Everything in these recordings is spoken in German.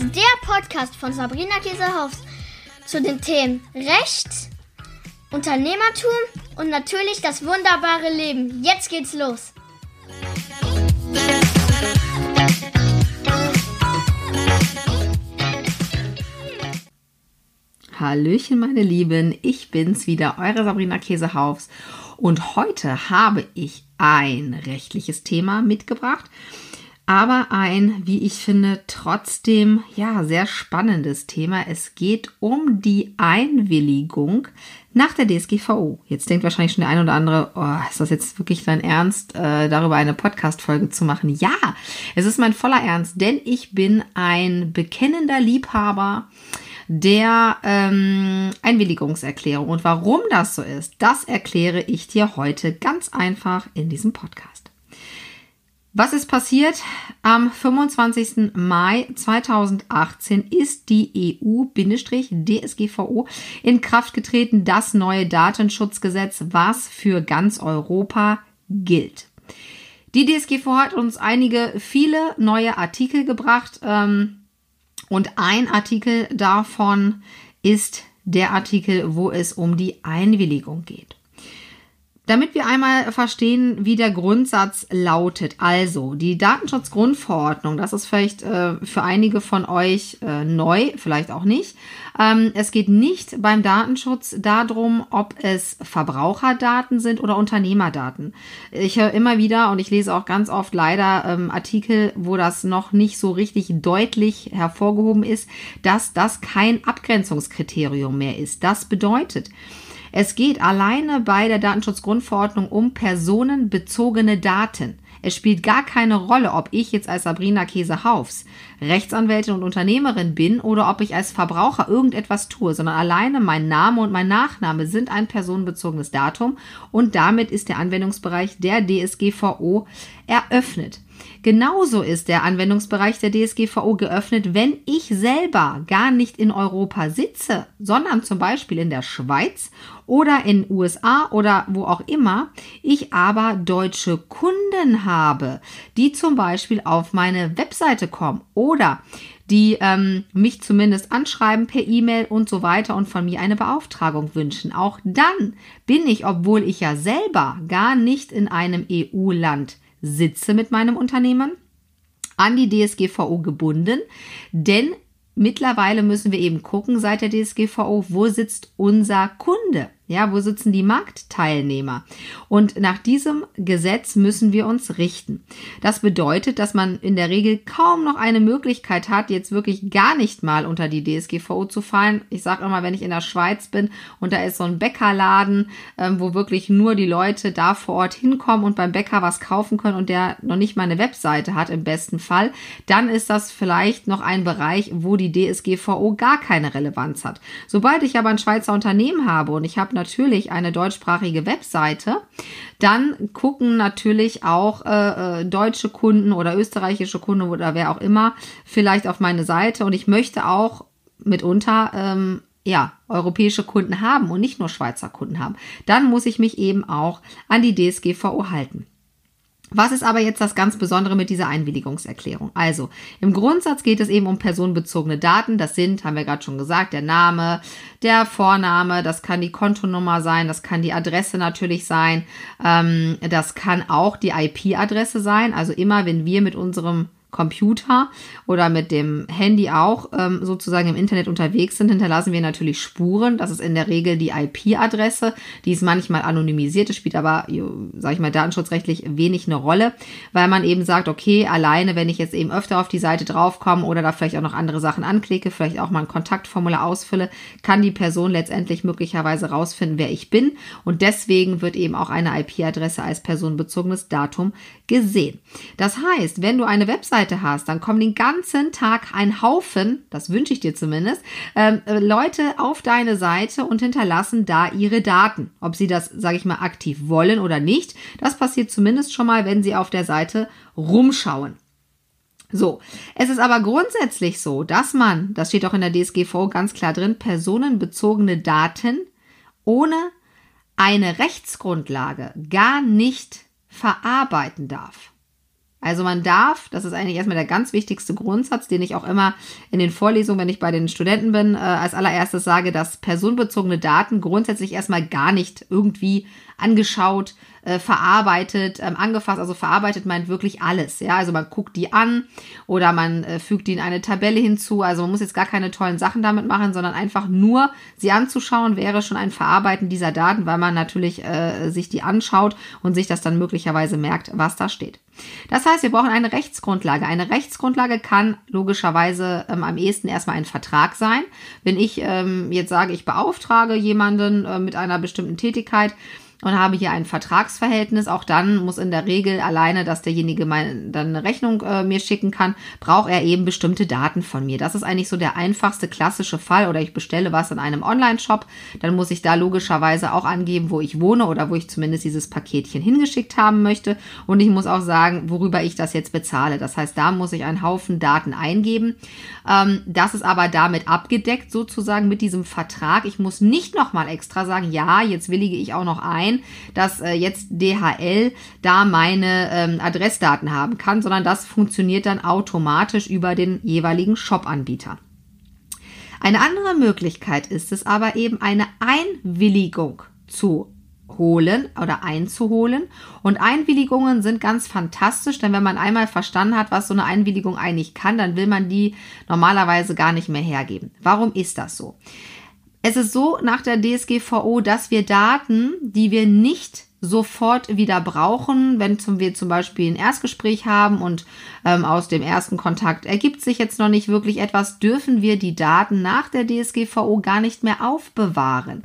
ist der Podcast von Sabrina Käsehaus zu den Themen Recht, Unternehmertum und natürlich das wunderbare Leben. Jetzt geht's los. Hallöchen, meine Lieben, ich bin's wieder, eure Sabrina Käsehaus. Und heute habe ich ein rechtliches Thema mitgebracht aber ein, wie ich finde, trotzdem ja sehr spannendes Thema. Es geht um die Einwilligung nach der DSGVO. Jetzt denkt wahrscheinlich schon der ein oder andere, oh, ist das jetzt wirklich dein Ernst, äh, darüber eine Podcast-Folge zu machen? Ja, es ist mein voller Ernst, denn ich bin ein bekennender Liebhaber der ähm, Einwilligungserklärung. Und warum das so ist, das erkläre ich dir heute ganz einfach in diesem Podcast. Was ist passiert? Am 25. Mai 2018 ist die EU-DSGVO in Kraft getreten, das neue Datenschutzgesetz, was für ganz Europa gilt. Die DSGVO hat uns einige, viele neue Artikel gebracht ähm, und ein Artikel davon ist der Artikel, wo es um die Einwilligung geht. Damit wir einmal verstehen, wie der Grundsatz lautet. Also, die Datenschutzgrundverordnung, das ist vielleicht äh, für einige von euch äh, neu, vielleicht auch nicht. Ähm, es geht nicht beim Datenschutz darum, ob es Verbraucherdaten sind oder Unternehmerdaten. Ich höre immer wieder und ich lese auch ganz oft leider ähm, Artikel, wo das noch nicht so richtig deutlich hervorgehoben ist, dass das kein Abgrenzungskriterium mehr ist. Das bedeutet, es geht alleine bei der Datenschutzgrundverordnung um personenbezogene Daten. Es spielt gar keine Rolle, ob ich jetzt als Sabrina Käse-Haufs Rechtsanwältin und Unternehmerin bin oder ob ich als Verbraucher irgendetwas tue, sondern alleine mein Name und mein Nachname sind ein personenbezogenes Datum und damit ist der Anwendungsbereich der DSGVO eröffnet. Genauso ist der Anwendungsbereich der DSGVO geöffnet, wenn ich selber gar nicht in Europa sitze, sondern zum Beispiel in der Schweiz oder in USA oder wo auch immer, ich aber deutsche Kunden habe, die zum Beispiel auf meine Webseite kommen oder die ähm, mich zumindest anschreiben per E-Mail und so weiter und von mir eine Beauftragung wünschen. Auch dann bin ich, obwohl ich ja selber gar nicht in einem EU-Land sitze mit meinem Unternehmen, an die DSGVO gebunden, denn mittlerweile müssen wir eben gucken seit der DSGVO, wo sitzt unser Kunde? Ja, wo sitzen die Marktteilnehmer? Und nach diesem Gesetz müssen wir uns richten. Das bedeutet, dass man in der Regel kaum noch eine Möglichkeit hat, jetzt wirklich gar nicht mal unter die DSGVO zu fallen. Ich sage immer, wenn ich in der Schweiz bin und da ist so ein Bäckerladen, ähm, wo wirklich nur die Leute da vor Ort hinkommen und beim Bäcker was kaufen können und der noch nicht mal eine Webseite hat im besten Fall, dann ist das vielleicht noch ein Bereich, wo die DSGVO gar keine Relevanz hat. Sobald ich aber ein Schweizer Unternehmen habe und ich habe natürlich eine deutschsprachige Webseite, dann gucken natürlich auch äh, äh, deutsche Kunden oder österreichische Kunden oder wer auch immer vielleicht auf meine Seite und ich möchte auch mitunter ähm, ja, europäische Kunden haben und nicht nur Schweizer Kunden haben. Dann muss ich mich eben auch an die DSGVO halten. Was ist aber jetzt das ganz Besondere mit dieser Einwilligungserklärung? Also, im Grundsatz geht es eben um personenbezogene Daten. Das sind, haben wir gerade schon gesagt, der Name, der Vorname, das kann die Kontonummer sein, das kann die Adresse natürlich sein, ähm, das kann auch die IP-Adresse sein. Also immer, wenn wir mit unserem Computer oder mit dem Handy auch ähm, sozusagen im Internet unterwegs sind, hinterlassen wir natürlich Spuren. Das ist in der Regel die IP-Adresse. Die ist manchmal anonymisiert. Das spielt aber, sage ich mal, datenschutzrechtlich wenig eine Rolle, weil man eben sagt, okay, alleine, wenn ich jetzt eben öfter auf die Seite draufkomme oder da vielleicht auch noch andere Sachen anklicke, vielleicht auch mal ein Kontaktformular ausfülle, kann die Person letztendlich möglicherweise rausfinden, wer ich bin. Und deswegen wird eben auch eine IP-Adresse als personenbezogenes Datum gesehen. Das heißt, wenn du eine Webseite hast, dann kommen den ganzen Tag ein Haufen, das wünsche ich dir zumindest, ähm, äh, Leute auf deine Seite und hinterlassen da ihre Daten. Ob sie das, sage ich mal, aktiv wollen oder nicht, das passiert zumindest schon mal, wenn sie auf der Seite rumschauen. So, es ist aber grundsätzlich so, dass man, das steht auch in der DSGVO ganz klar drin, personenbezogene Daten ohne eine Rechtsgrundlage gar nicht verarbeiten darf. Also man darf, das ist eigentlich erstmal der ganz wichtigste Grundsatz, den ich auch immer in den Vorlesungen, wenn ich bei den Studenten bin, äh, als allererstes sage, dass personenbezogene Daten grundsätzlich erstmal gar nicht irgendwie angeschaut, äh, verarbeitet, ähm, angefasst. Also verarbeitet meint wirklich alles. Ja, also man guckt die an oder man äh, fügt die in eine Tabelle hinzu. Also man muss jetzt gar keine tollen Sachen damit machen, sondern einfach nur sie anzuschauen wäre schon ein Verarbeiten dieser Daten, weil man natürlich äh, sich die anschaut und sich das dann möglicherweise merkt, was da steht. Das heißt, wir brauchen eine Rechtsgrundlage. Eine Rechtsgrundlage kann logischerweise ähm, am ehesten erstmal ein Vertrag sein. Wenn ich ähm, jetzt sage, ich beauftrage jemanden äh, mit einer bestimmten Tätigkeit, und habe hier ein Vertragsverhältnis, auch dann muss in der Regel alleine, dass derjenige mal dann eine Rechnung äh, mir schicken kann, braucht er eben bestimmte Daten von mir. Das ist eigentlich so der einfachste klassische Fall oder ich bestelle was in einem Online-Shop, dann muss ich da logischerweise auch angeben, wo ich wohne oder wo ich zumindest dieses Paketchen hingeschickt haben möchte und ich muss auch sagen, worüber ich das jetzt bezahle. Das heißt, da muss ich einen Haufen Daten eingeben. Ähm, das ist aber damit abgedeckt sozusagen mit diesem Vertrag. Ich muss nicht nochmal extra sagen, ja, jetzt willige ich auch noch ein sein, dass äh, jetzt DHL da meine ähm, Adressdaten haben kann, sondern das funktioniert dann automatisch über den jeweiligen Shop-Anbieter. Eine andere Möglichkeit ist es aber eben eine Einwilligung zu holen oder einzuholen. Und Einwilligungen sind ganz fantastisch, denn wenn man einmal verstanden hat, was so eine Einwilligung eigentlich kann, dann will man die normalerweise gar nicht mehr hergeben. Warum ist das so? Es ist so nach der DSGVO, dass wir Daten, die wir nicht sofort wieder brauchen, wenn zum, wir zum Beispiel ein Erstgespräch haben und ähm, aus dem ersten Kontakt ergibt sich jetzt noch nicht wirklich etwas, dürfen wir die Daten nach der DSGVO gar nicht mehr aufbewahren.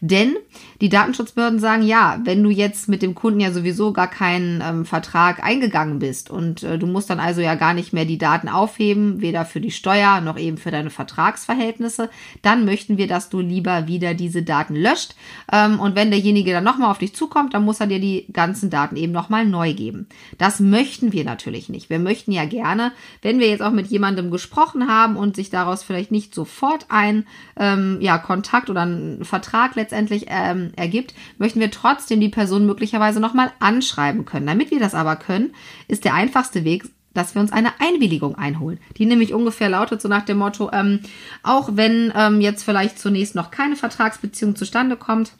Denn die Datenschutzbehörden sagen, ja, wenn du jetzt mit dem Kunden ja sowieso gar keinen ähm, Vertrag eingegangen bist und äh, du musst dann also ja gar nicht mehr die Daten aufheben, weder für die Steuer noch eben für deine Vertragsverhältnisse, dann möchten wir, dass du lieber wieder diese Daten löscht. Ähm, und wenn derjenige dann nochmal auf dich zukommt, dann muss er dir die ganzen Daten eben nochmal neu geben. Das möchten wir natürlich nicht. Wir möchten ja gerne, wenn wir jetzt auch mit jemandem gesprochen haben und sich daraus vielleicht nicht sofort ein ähm, ja, Kontakt oder ein Vertrag letztendlich ähm, ergibt, möchten wir trotzdem die Person möglicherweise nochmal anschreiben können. Damit wir das aber können, ist der einfachste Weg, dass wir uns eine Einwilligung einholen. Die nämlich ungefähr lautet so nach dem Motto, ähm, auch wenn ähm, jetzt vielleicht zunächst noch keine Vertragsbeziehung zustande kommt,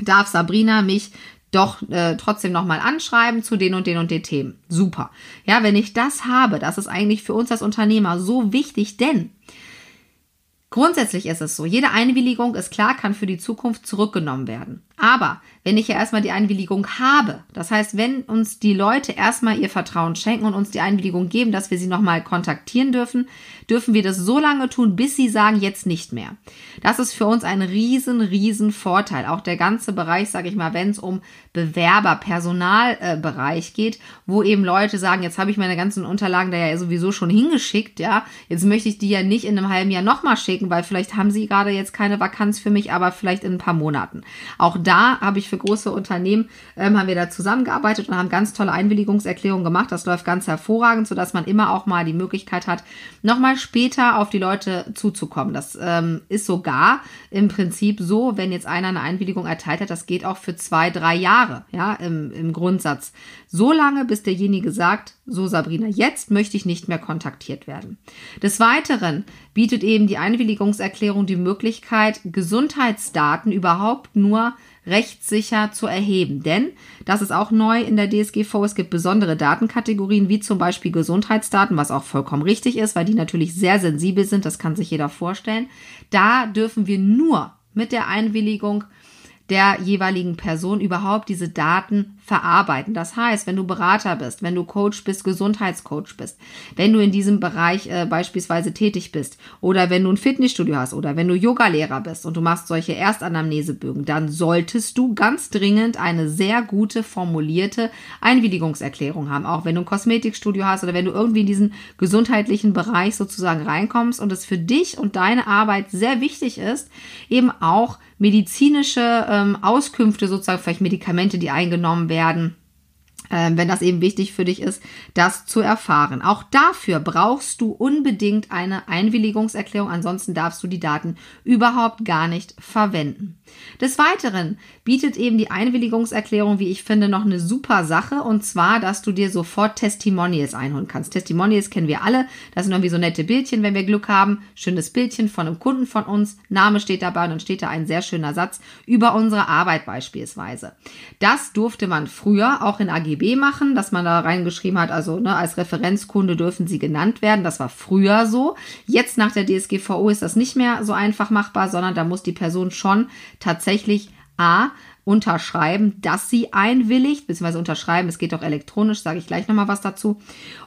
darf Sabrina mich doch äh, trotzdem nochmal anschreiben zu den und den und den Themen. Super. Ja, wenn ich das habe, das ist eigentlich für uns als Unternehmer so wichtig, denn Grundsätzlich ist es so, jede Einwilligung ist klar, kann für die Zukunft zurückgenommen werden. Aber wenn ich ja erstmal die Einwilligung habe, das heißt, wenn uns die Leute erstmal ihr Vertrauen schenken und uns die Einwilligung geben, dass wir sie nochmal kontaktieren dürfen, dürfen wir das so lange tun, bis sie sagen, jetzt nicht mehr. Das ist für uns ein riesen, riesen Vorteil. Auch der ganze Bereich, sage ich mal, wenn es um Bewerber, Personalbereich äh, geht, wo eben Leute sagen, jetzt habe ich meine ganzen Unterlagen da ja sowieso schon hingeschickt, ja, jetzt möchte ich die ja nicht in einem halben Jahr nochmal schicken, weil vielleicht haben sie gerade jetzt keine Vakanz für mich, aber vielleicht in ein paar Monaten. Auch da habe ich für große Unternehmen, ähm, haben wir da zusammengearbeitet und haben ganz tolle Einwilligungserklärungen gemacht. Das läuft ganz hervorragend, sodass man immer auch mal die Möglichkeit hat, nochmal später auf die Leute zuzukommen. Das ähm, ist sogar im Prinzip so, wenn jetzt einer eine Einwilligung erteilt hat, das geht auch für zwei, drei Jahre, ja, im, im Grundsatz. So lange, bis derjenige sagt, so Sabrina, jetzt möchte ich nicht mehr kontaktiert werden. Des Weiteren bietet eben die Einwilligungserklärung die Möglichkeit, Gesundheitsdaten überhaupt nur rechtssicher zu erheben. Denn, das ist auch neu in der DSGV, es gibt besondere Datenkategorien, wie zum Beispiel Gesundheitsdaten, was auch vollkommen richtig ist, weil die natürlich sehr sensibel sind, das kann sich jeder vorstellen. Da dürfen wir nur mit der Einwilligung der jeweiligen Person überhaupt diese Daten verarbeiten. Das heißt, wenn du Berater bist, wenn du Coach bist, Gesundheitscoach bist, wenn du in diesem Bereich äh, beispielsweise tätig bist oder wenn du ein Fitnessstudio hast oder wenn du Yogalehrer bist und du machst solche Erstanamnesebögen, dann solltest du ganz dringend eine sehr gute formulierte Einwilligungserklärung haben. Auch wenn du ein Kosmetikstudio hast oder wenn du irgendwie in diesen gesundheitlichen Bereich sozusagen reinkommst und es für dich und deine Arbeit sehr wichtig ist, eben auch medizinische ähm, Auskünfte, sozusagen vielleicht Medikamente, die eingenommen werden, ähm, wenn das eben wichtig für dich ist, das zu erfahren. Auch dafür brauchst du unbedingt eine Einwilligungserklärung, ansonsten darfst du die Daten überhaupt gar nicht verwenden. Des Weiteren bietet eben die Einwilligungserklärung, wie ich finde, noch eine super Sache und zwar, dass du dir sofort Testimonials einholen kannst. Testimonials kennen wir alle. Das sind irgendwie so nette Bildchen, wenn wir Glück haben. Schönes Bildchen von einem Kunden von uns. Name steht dabei und dann steht da ein sehr schöner Satz über unsere Arbeit beispielsweise. Das durfte man früher auch in AGB machen, dass man da reingeschrieben hat, also ne, als Referenzkunde dürfen sie genannt werden. Das war früher so. Jetzt nach der DSGVO ist das nicht mehr so einfach machbar, sondern da muss die Person schon tatsächlich A unterschreiben, dass sie einwilligt, beziehungsweise unterschreiben, es geht auch elektronisch, sage ich gleich nochmal was dazu.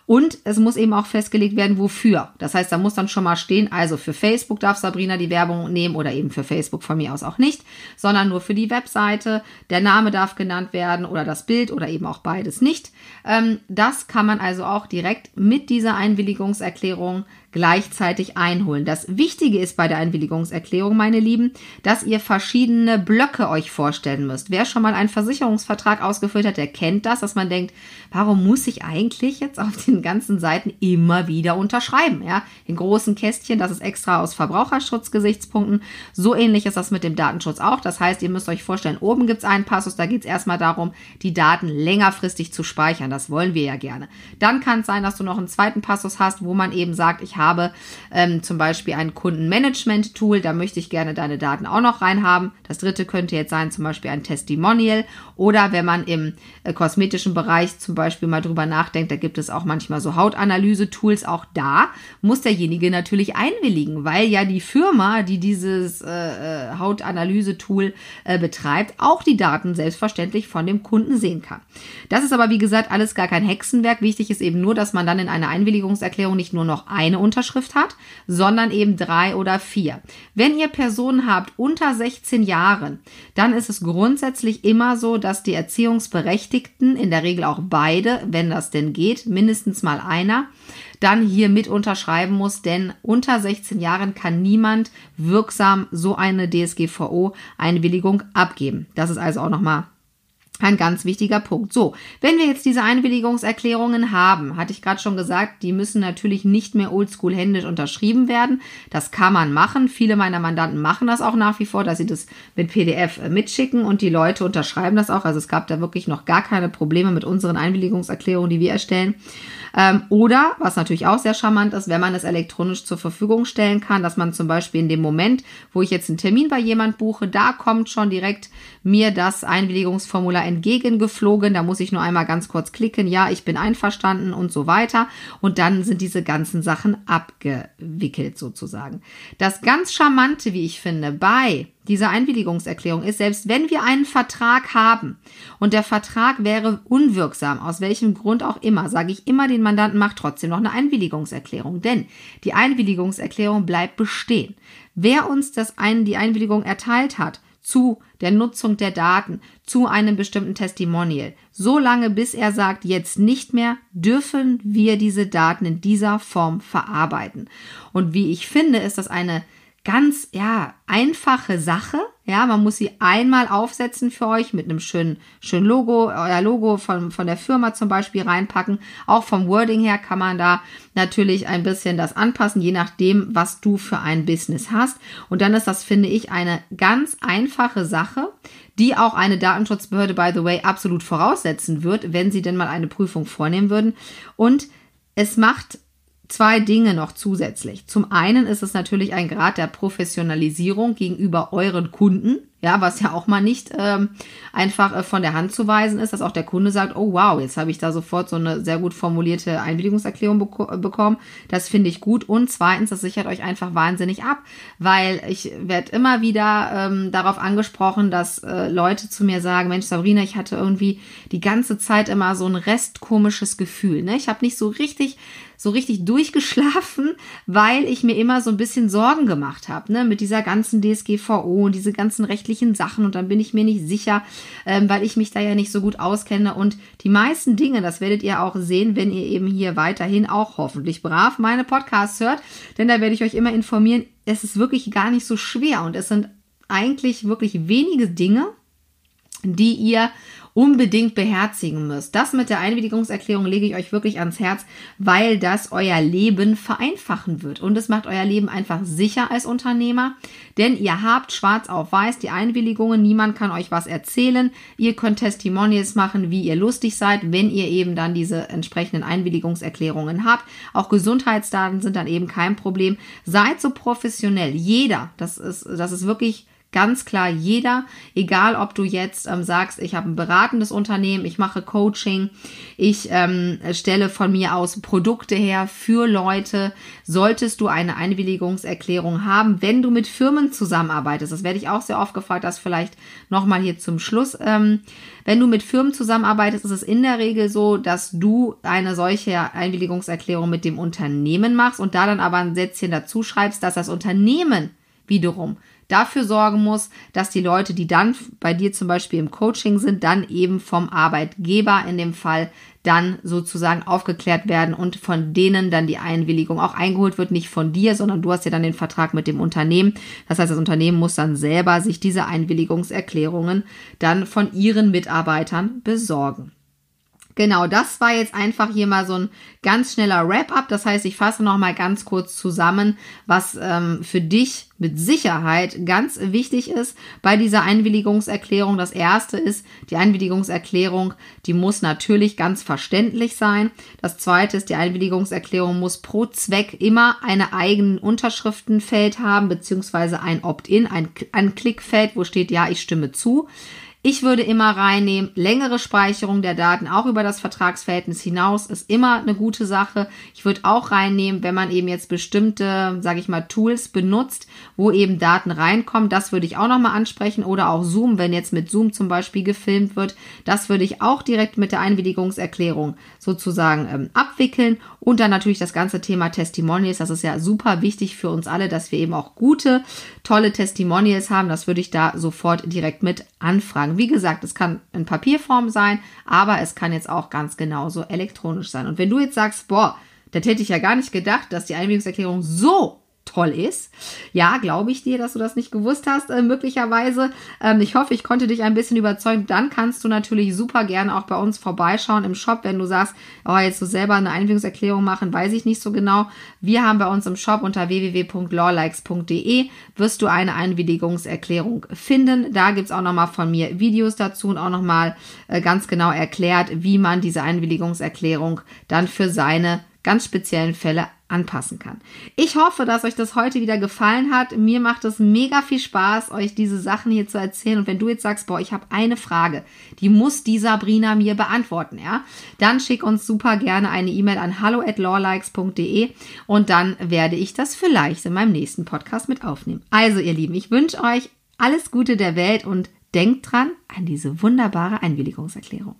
Und es muss eben auch festgelegt werden, wofür. Das heißt, da muss dann schon mal stehen, also für Facebook darf Sabrina die Werbung nehmen oder eben für Facebook von mir aus auch nicht, sondern nur für die Webseite. Der Name darf genannt werden oder das Bild oder eben auch beides nicht. Ähm, das kann man also auch direkt mit dieser Einwilligungserklärung gleichzeitig einholen. Das Wichtige ist bei der Einwilligungserklärung, meine Lieben, dass ihr verschiedene Blöcke euch vorstellen müsst. Wer schon mal einen Versicherungsvertrag ausgefüllt hat, der kennt das, dass man denkt, warum muss ich eigentlich jetzt auf den ganzen Seiten immer wieder unterschreiben? Ja, in großen Kästchen, das ist extra aus Verbraucherschutzgesichtspunkten. So ähnlich ist das mit dem Datenschutz auch. Das heißt, ihr müsst euch vorstellen, oben gibt es einen Passus, da geht es erstmal darum, die Daten längerfristig zu speichern. Das wollen wir ja gerne. Dann kann es sein, dass du noch einen zweiten Passus hast, wo man eben sagt, ich habe ähm, zum Beispiel ein Kundenmanagement-Tool, da möchte ich gerne deine Daten auch noch reinhaben. Das dritte könnte jetzt sein, zum Beispiel ein Testimonial oder wenn man im äh, kosmetischen Bereich zum Beispiel mal drüber nachdenkt, da gibt es auch manchmal so Hautanalyse-Tools, auch da muss derjenige natürlich einwilligen, weil ja die Firma, die dieses äh, äh Hautanalyse-Tool äh, betreibt, auch die Daten selbstverständlich von dem Kunden sehen kann. Das ist aber wie gesagt alles gar kein Hexenwerk. Wichtig ist eben nur, dass man dann in einer Einwilligungserklärung nicht nur noch eine Unterschrift hat, sondern eben drei oder vier. Wenn ihr Personen habt unter 16 Jahren, dann ist es grundsätzlich immer so, dass die Erziehungsberechtigten, in der Regel auch beide, wenn das denn geht, mindestens mal einer, dann hier mit unterschreiben muss, denn unter 16 Jahren kann niemand wirksam so eine DSGVO-Einwilligung abgeben. Das ist also auch nochmal ein ganz wichtiger Punkt. So, wenn wir jetzt diese Einwilligungserklärungen haben, hatte ich gerade schon gesagt, die müssen natürlich nicht mehr oldschool händisch unterschrieben werden. Das kann man machen. Viele meiner Mandanten machen das auch nach wie vor, dass sie das mit PDF äh, mitschicken und die Leute unterschreiben das auch. Also es gab da wirklich noch gar keine Probleme mit unseren Einwilligungserklärungen, die wir erstellen. Ähm, oder, was natürlich auch sehr charmant ist, wenn man es elektronisch zur Verfügung stellen kann, dass man zum Beispiel in dem Moment, wo ich jetzt einen Termin bei jemand buche, da kommt schon direkt mir das Einwilligungsformular entgegengeflogen. Da muss ich nur einmal ganz kurz klicken, ja, ich bin einverstanden und so weiter. Und dann sind diese ganzen Sachen abgewickelt sozusagen. Das ganz Charmante, wie ich finde, bei dieser Einwilligungserklärung ist, selbst wenn wir einen Vertrag haben und der Vertrag wäre unwirksam, aus welchem Grund auch immer, sage ich immer den Mandanten, macht trotzdem noch eine Einwilligungserklärung, denn die Einwilligungserklärung bleibt bestehen. Wer uns das ein, die Einwilligung erteilt hat, zu der Nutzung der Daten, zu einem bestimmten Testimonial. So lange, bis er sagt, jetzt nicht mehr, dürfen wir diese Daten in dieser Form verarbeiten. Und wie ich finde, ist das eine ganz, ja, einfache Sache. Ja, man muss sie einmal aufsetzen für euch mit einem schönen, schönen Logo, euer Logo von, von der Firma zum Beispiel reinpacken. Auch vom Wording her kann man da natürlich ein bisschen das anpassen, je nachdem, was du für ein Business hast. Und dann ist das, finde ich, eine ganz einfache Sache, die auch eine Datenschutzbehörde, by the way, absolut voraussetzen wird, wenn sie denn mal eine Prüfung vornehmen würden. Und es macht zwei Dinge noch zusätzlich. Zum einen ist es natürlich ein Grad der Professionalisierung gegenüber euren Kunden, ja, was ja auch mal nicht ähm, einfach äh, von der Hand zu weisen ist, dass auch der Kunde sagt, oh wow, jetzt habe ich da sofort so eine sehr gut formulierte Einwilligungserklärung beko bekommen. Das finde ich gut. Und zweitens, das sichert euch einfach wahnsinnig ab, weil ich werde immer wieder ähm, darauf angesprochen, dass äh, Leute zu mir sagen, Mensch, Sabrina, ich hatte irgendwie die ganze Zeit immer so ein restkomisches Gefühl. Ne? Ich habe nicht so richtig so richtig durchgeschlafen, weil ich mir immer so ein bisschen Sorgen gemacht habe, ne, mit dieser ganzen DSGVO und diese ganzen rechtlichen Sachen. Und dann bin ich mir nicht sicher, ähm, weil ich mich da ja nicht so gut auskenne. Und die meisten Dinge, das werdet ihr auch sehen, wenn ihr eben hier weiterhin auch hoffentlich brav meine Podcasts hört, denn da werde ich euch immer informieren, es ist wirklich gar nicht so schwer. Und es sind eigentlich wirklich wenige Dinge, die ihr unbedingt beherzigen müsst. Das mit der Einwilligungserklärung lege ich euch wirklich ans Herz, weil das euer Leben vereinfachen wird. Und es macht euer Leben einfach sicher als Unternehmer, denn ihr habt schwarz auf weiß die Einwilligungen. Niemand kann euch was erzählen. Ihr könnt Testimonials machen, wie ihr lustig seid, wenn ihr eben dann diese entsprechenden Einwilligungserklärungen habt. Auch Gesundheitsdaten sind dann eben kein Problem. Seid so professionell. Jeder, das ist, das ist wirklich Ganz klar jeder, egal ob du jetzt ähm, sagst, ich habe ein beratendes Unternehmen, ich mache Coaching, ich ähm, stelle von mir aus Produkte her für Leute, solltest du eine Einwilligungserklärung haben, wenn du mit Firmen zusammenarbeitest. Das werde ich auch sehr oft gefragt, das vielleicht nochmal hier zum Schluss. Ähm, wenn du mit Firmen zusammenarbeitest, ist es in der Regel so, dass du eine solche Einwilligungserklärung mit dem Unternehmen machst und da dann aber ein Sätzchen dazu schreibst, dass das Unternehmen wiederum dafür sorgen muss, dass die Leute, die dann bei dir zum Beispiel im Coaching sind, dann eben vom Arbeitgeber in dem Fall dann sozusagen aufgeklärt werden und von denen dann die Einwilligung auch eingeholt wird, nicht von dir, sondern du hast ja dann den Vertrag mit dem Unternehmen. Das heißt, das Unternehmen muss dann selber sich diese Einwilligungserklärungen dann von ihren Mitarbeitern besorgen. Genau, das war jetzt einfach hier mal so ein ganz schneller Wrap-up. Das heißt, ich fasse noch mal ganz kurz zusammen, was ähm, für dich mit Sicherheit ganz wichtig ist bei dieser Einwilligungserklärung. Das erste ist, die Einwilligungserklärung, die muss natürlich ganz verständlich sein. Das zweite ist, die Einwilligungserklärung muss pro Zweck immer eine eigenen Unterschriftenfeld haben, beziehungsweise ein Opt-in, ein, ein Klickfeld, wo steht, ja, ich stimme zu. Ich würde immer reinnehmen, längere Speicherung der Daten auch über das Vertragsverhältnis hinaus ist immer eine gute Sache. Ich würde auch reinnehmen, wenn man eben jetzt bestimmte, sage ich mal, Tools benutzt, wo eben Daten reinkommen, das würde ich auch nochmal ansprechen. Oder auch Zoom, wenn jetzt mit Zoom zum Beispiel gefilmt wird, das würde ich auch direkt mit der Einwilligungserklärung sozusagen ähm, abwickeln. Und dann natürlich das ganze Thema Testimonials, das ist ja super wichtig für uns alle, dass wir eben auch gute, tolle Testimonials haben, das würde ich da sofort direkt mit anfragen sagen. Wie gesagt, es kann in Papierform sein, aber es kann jetzt auch ganz genauso elektronisch sein. Und wenn du jetzt sagst, boah, das hätte ich ja gar nicht gedacht, dass die Einwilligungserklärung so toll ist. Ja, glaube ich dir, dass du das nicht gewusst hast, äh, möglicherweise. Ähm, ich hoffe, ich konnte dich ein bisschen überzeugen. Dann kannst du natürlich super gerne auch bei uns vorbeischauen im Shop, wenn du sagst, oh, jetzt so selber eine Einwilligungserklärung machen, weiß ich nicht so genau. Wir haben bei uns im Shop unter www.lawlikes.de wirst du eine Einwilligungserklärung finden. Da gibt es auch nochmal von mir Videos dazu und auch nochmal äh, ganz genau erklärt, wie man diese Einwilligungserklärung dann für seine ganz speziellen Fälle anpassen kann. Ich hoffe, dass euch das heute wieder gefallen hat. Mir macht es mega viel Spaß, euch diese Sachen hier zu erzählen. Und wenn du jetzt sagst, boah, ich habe eine Frage, die muss die Sabrina mir beantworten, ja, dann schick uns super gerne eine E-Mail an hallo at lawlikes.de und dann werde ich das vielleicht in meinem nächsten Podcast mit aufnehmen. Also, ihr Lieben, ich wünsche euch alles Gute der Welt und denkt dran an diese wunderbare Einwilligungserklärung.